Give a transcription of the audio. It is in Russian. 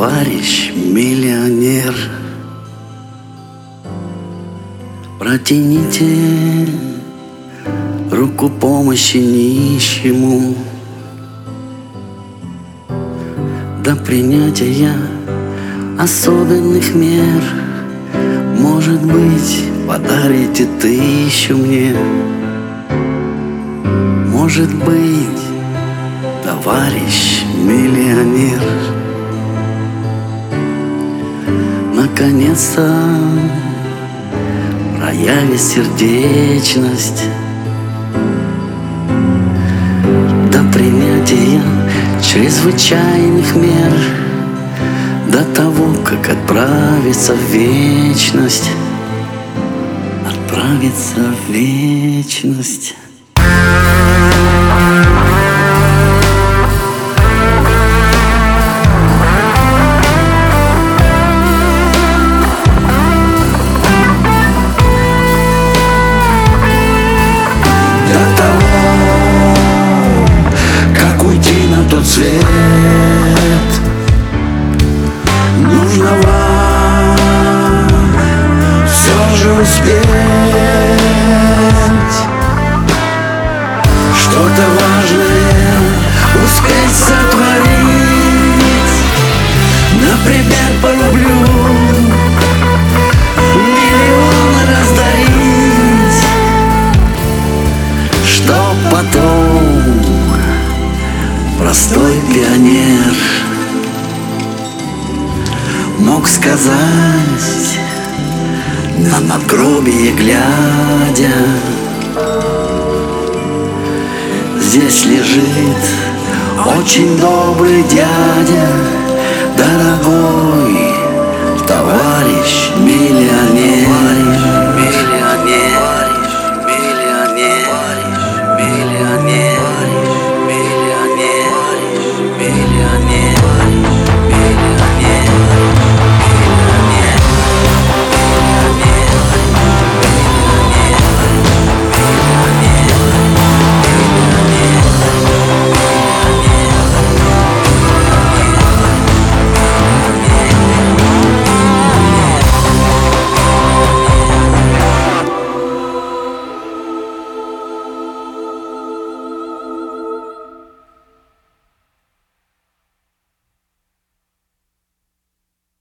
товарищ миллионер. Протяните руку помощи нищему. До принятия особенных мер. Может быть, подарите тысячу мне. Может быть, товарищ миллионер Наконец-то прояви сердечность. До принятия чрезвычайных мер До того, как отправиться в вечность. Отправиться в вечность успеть. Что-то важное успеть сотворить. Например, полюблю Миллион раздарить. Что потом простой пионер Мог сказать на надгробие глядя. Здесь лежит очень добрый дядя Дорогой